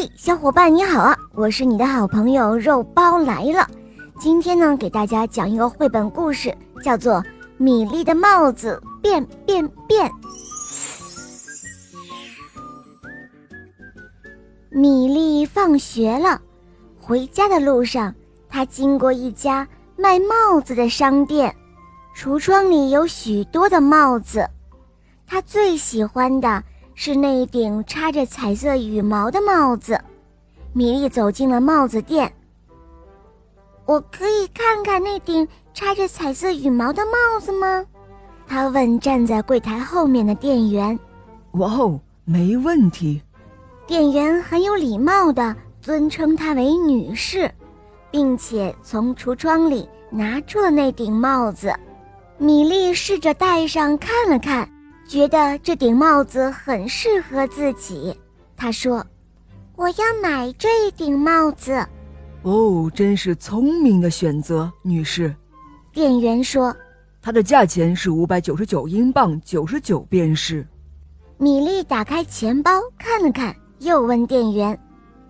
嘿，小伙伴你好啊！我是你的好朋友肉包来了。今天呢，给大家讲一个绘本故事，叫做《米粒的帽子变变变》。米粒放学了，回家的路上，他经过一家卖帽子的商店，橱窗里有许多的帽子，他最喜欢的。是那顶插着彩色羽毛的帽子。米莉走进了帽子店。我可以看看那顶插着彩色羽毛的帽子吗？他问站在柜台后面的店员。哇哦，没问题。店员很有礼貌地尊称她为女士，并且从橱窗里拿出了那顶帽子。米莉试着戴上看了看。觉得这顶帽子很适合自己，他说：“我要买这一顶帽子。”哦，真是聪明的选择，女士。店员说：“它的价钱是五百九十九英镑，九十九便士。”米莉打开钱包看了看，又问店员：“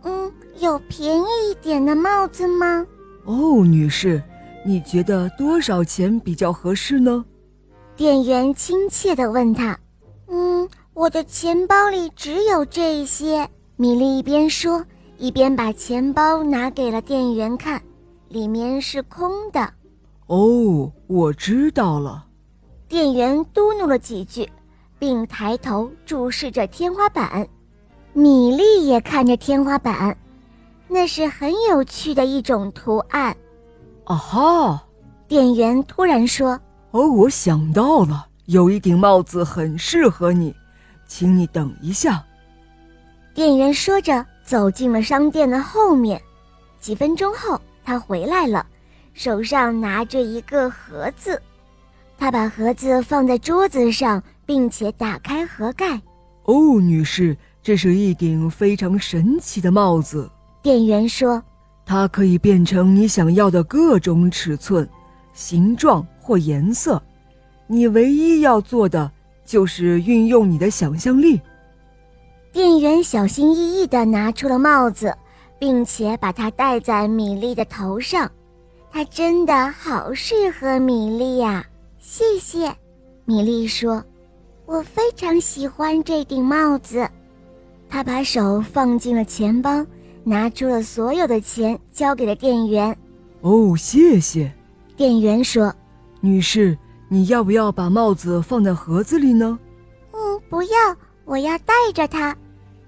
嗯，有便宜一点的帽子吗？”哦，女士，你觉得多少钱比较合适呢？店员亲切地问他：“嗯，我的钱包里只有这些。”米莉一边说，一边把钱包拿给了店员看，里面是空的。哦，我知道了。店员嘟哝了几句，并抬头注视着天花板。米莉也看着天花板，那是很有趣的一种图案。啊哈！店员突然说。哦，我想到了，有一顶帽子很适合你，请你等一下。店员说着，走进了商店的后面。几分钟后，他回来了，手上拿着一个盒子。他把盒子放在桌子上，并且打开盒盖。哦，女士，这是一顶非常神奇的帽子。店员说：“它可以变成你想要的各种尺寸、形状。”或颜色，你唯一要做的就是运用你的想象力。店员小心翼翼地拿出了帽子，并且把它戴在米粒的头上。它真的好适合米粒呀！谢谢，米粒说：“我非常喜欢这顶帽子。”他把手放进了钱包，拿出了所有的钱，交给了店员。哦，谢谢，店员说。女士，你要不要把帽子放在盒子里呢？嗯，不要，我要戴着它。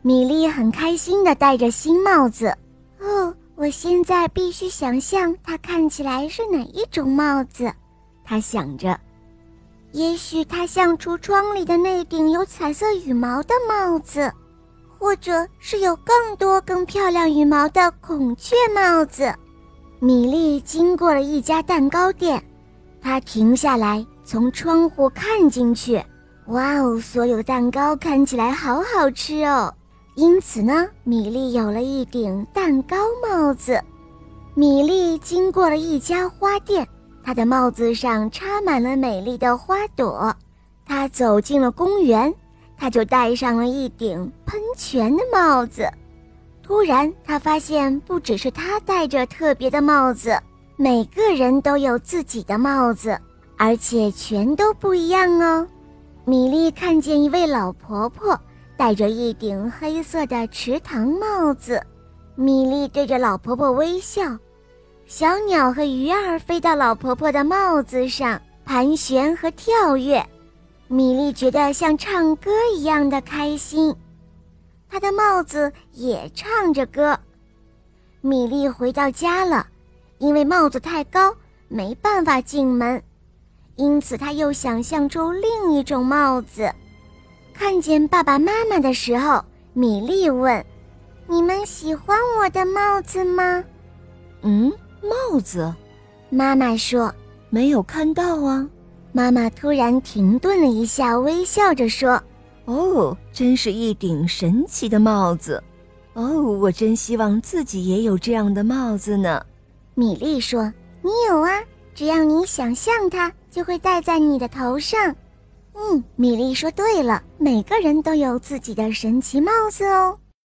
米莉很开心的戴着新帽子。哦，我现在必须想象它看起来是哪一种帽子。她想着，也许它像橱窗里的那顶有彩色羽毛的帽子，或者是有更多更漂亮羽毛的孔雀帽子。米莉经过了一家蛋糕店。他停下来，从窗户看进去。哇哦，所有蛋糕看起来好好吃哦！因此呢，米莉有了一顶蛋糕帽子。米莉经过了一家花店，她的帽子上插满了美丽的花朵。她走进了公园，她就戴上了一顶喷泉的帽子。突然，他发现不只是他戴着特别的帽子。每个人都有自己的帽子，而且全都不一样哦。米莉看见一位老婆婆戴着一顶黑色的池塘帽子，米莉对着老婆婆微笑。小鸟和鱼儿飞到老婆婆的帽子上盘旋和跳跃，米莉觉得像唱歌一样的开心。她的帽子也唱着歌。米莉回到家了。因为帽子太高，没办法进门，因此他又想象出另一种帽子。看见爸爸妈妈的时候，米莉问：“你们喜欢我的帽子吗？”“嗯，帽子。”妈妈说：“没有看到啊。”妈妈突然停顿了一下，微笑着说：“哦，真是一顶神奇的帽子！哦，我真希望自己也有这样的帽子呢。”米莉说：“你有啊，只要你想象它，就会戴在你的头上。”嗯，米莉说对了，每个人都有自己的神奇帽子哦。